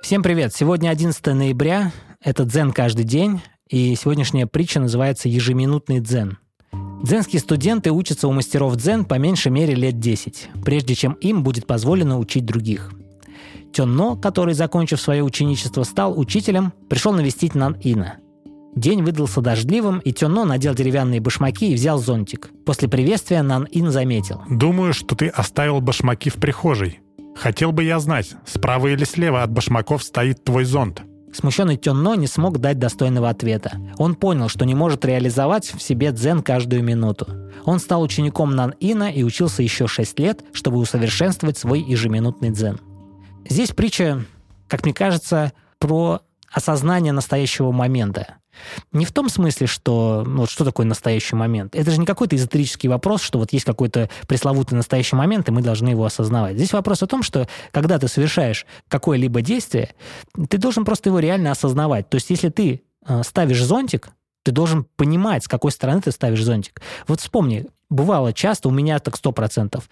Всем привет! Сегодня 11 ноября, это дзен каждый день, и сегодняшняя притча называется «Ежеминутный дзен». Дзенские студенты учатся у мастеров дзен по меньшей мере лет 10, прежде чем им будет позволено учить других. Тённо, который, закончив свое ученичество, стал учителем, пришел навестить Нан Ина. День выдался дождливым, и Тённо надел деревянные башмаки и взял зонтик. После приветствия Нан Ин заметил. Думаю, что ты оставил башмаки в прихожей. Хотел бы я знать, справа или слева от башмаков стоит твой зонт. Смущенный Тённо не смог дать достойного ответа. Он понял, что не может реализовать в себе дзен каждую минуту. Он стал учеником Нан Ина и учился еще 6 лет, чтобы усовершенствовать свой ежеминутный дзен. Здесь притча, как мне кажется, про осознание настоящего момента. Не в том смысле, что ну, вот что такое настоящий момент. Это же не какой-то эзотерический вопрос, что вот есть какой-то пресловутый настоящий момент, и мы должны его осознавать. Здесь вопрос о том, что когда ты совершаешь какое-либо действие, ты должен просто его реально осознавать. То есть если ты э, ставишь зонтик, ты должен понимать, с какой стороны ты ставишь зонтик. Вот вспомни, бывало часто, у меня так сто процентов,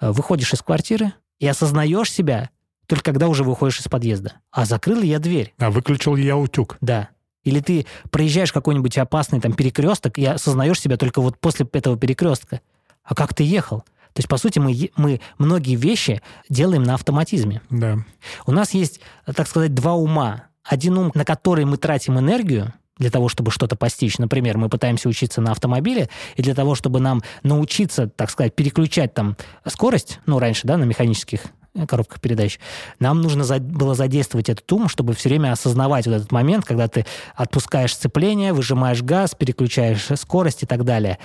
э, выходишь из квартиры и осознаешь себя только когда уже выходишь из подъезда. А закрыл я дверь. А выключил я утюг. Да. Или ты проезжаешь какой-нибудь опасный там перекресток и осознаешь себя только вот после этого перекрестка. А как ты ехал? То есть, по сути, мы, мы многие вещи делаем на автоматизме. Да. У нас есть, так сказать, два ума. Один ум, на который мы тратим энергию, для того, чтобы что-то постичь. Например, мы пытаемся учиться на автомобиле, и для того, чтобы нам научиться, так сказать, переключать там скорость, ну, раньше, да, на механических коробках передач, нам нужно за, было задействовать этот ум, чтобы все время осознавать вот этот момент, когда ты отпускаешь сцепление, выжимаешь газ, переключаешь скорость и так далее.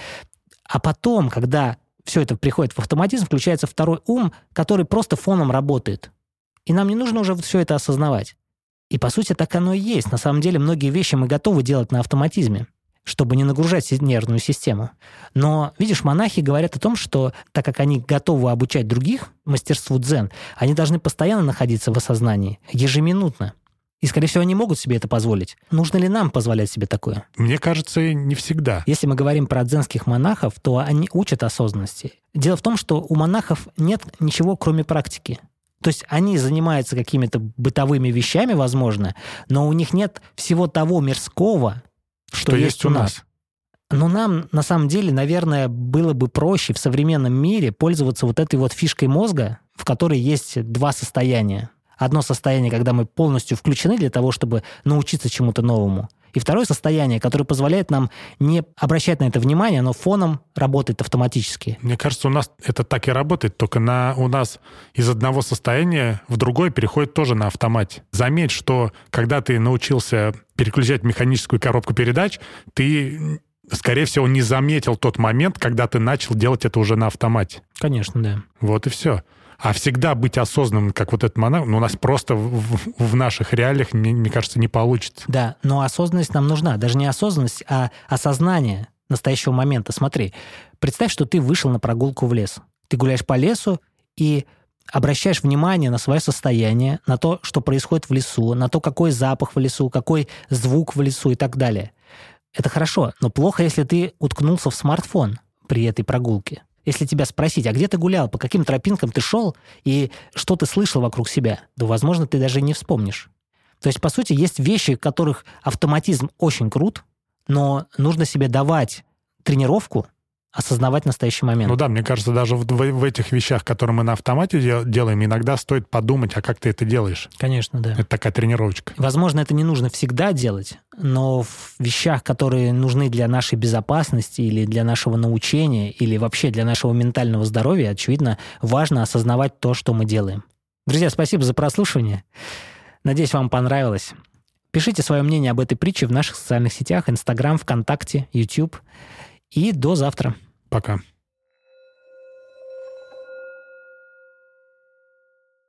А потом, когда все это приходит в автоматизм, включается второй ум, который просто фоном работает. И нам не нужно уже все это осознавать. И по сути так оно и есть. На самом деле многие вещи мы готовы делать на автоматизме чтобы не нагружать нервную систему. Но, видишь, монахи говорят о том, что так как они готовы обучать других мастерству дзен, они должны постоянно находиться в осознании, ежеминутно. И, скорее всего, они могут себе это позволить. Нужно ли нам позволять себе такое? Мне кажется, не всегда. Если мы говорим про дзенских монахов, то они учат осознанности. Дело в том, что у монахов нет ничего, кроме практики. То есть они занимаются какими-то бытовыми вещами, возможно, но у них нет всего того мирского, что, что есть у нас. Но нам, на самом деле, наверное, было бы проще в современном мире пользоваться вот этой вот фишкой мозга, в которой есть два состояния. Одно состояние, когда мы полностью включены для того, чтобы научиться чему-то новому. И второе состояние, которое позволяет нам не обращать на это внимание, но фоном работает автоматически. Мне кажется, у нас это так и работает, только на, у нас из одного состояния в другое переходит тоже на автомате. Заметь, что когда ты научился переключать механическую коробку передач, ты скорее всего, не заметил тот момент, когда ты начал делать это уже на автомате. Конечно, да. Вот и все. А всегда быть осознанным, как вот этот монах, ну, у нас просто в, в наших реалиях, мне, мне кажется, не получится. Да, но осознанность нам нужна. Даже не осознанность, а осознание настоящего момента. Смотри, представь, что ты вышел на прогулку в лес. Ты гуляешь по лесу и обращаешь внимание на свое состояние, на то, что происходит в лесу, на то, какой запах в лесу, какой звук в лесу и так далее. Это хорошо, но плохо, если ты уткнулся в смартфон при этой прогулке. Если тебя спросить, а где ты гулял, по каким тропинкам ты шел и что ты слышал вокруг себя, то, возможно, ты даже не вспомнишь. То есть, по сути, есть вещи, которых автоматизм очень крут, но нужно себе давать тренировку, осознавать настоящий момент. Ну да, мне кажется, даже в, в, в этих вещах, которые мы на автомате дел, делаем, иногда стоит подумать, а как ты это делаешь. Конечно, да. Это такая тренировочка. Возможно, это не нужно всегда делать, но в вещах, которые нужны для нашей безопасности или для нашего научения, или вообще для нашего ментального здоровья, очевидно, важно осознавать то, что мы делаем. Друзья, спасибо за прослушивание. Надеюсь, вам понравилось. Пишите свое мнение об этой притче в наших социальных сетях, Инстаграм, ВКонтакте, YouTube. И до завтра. Пока.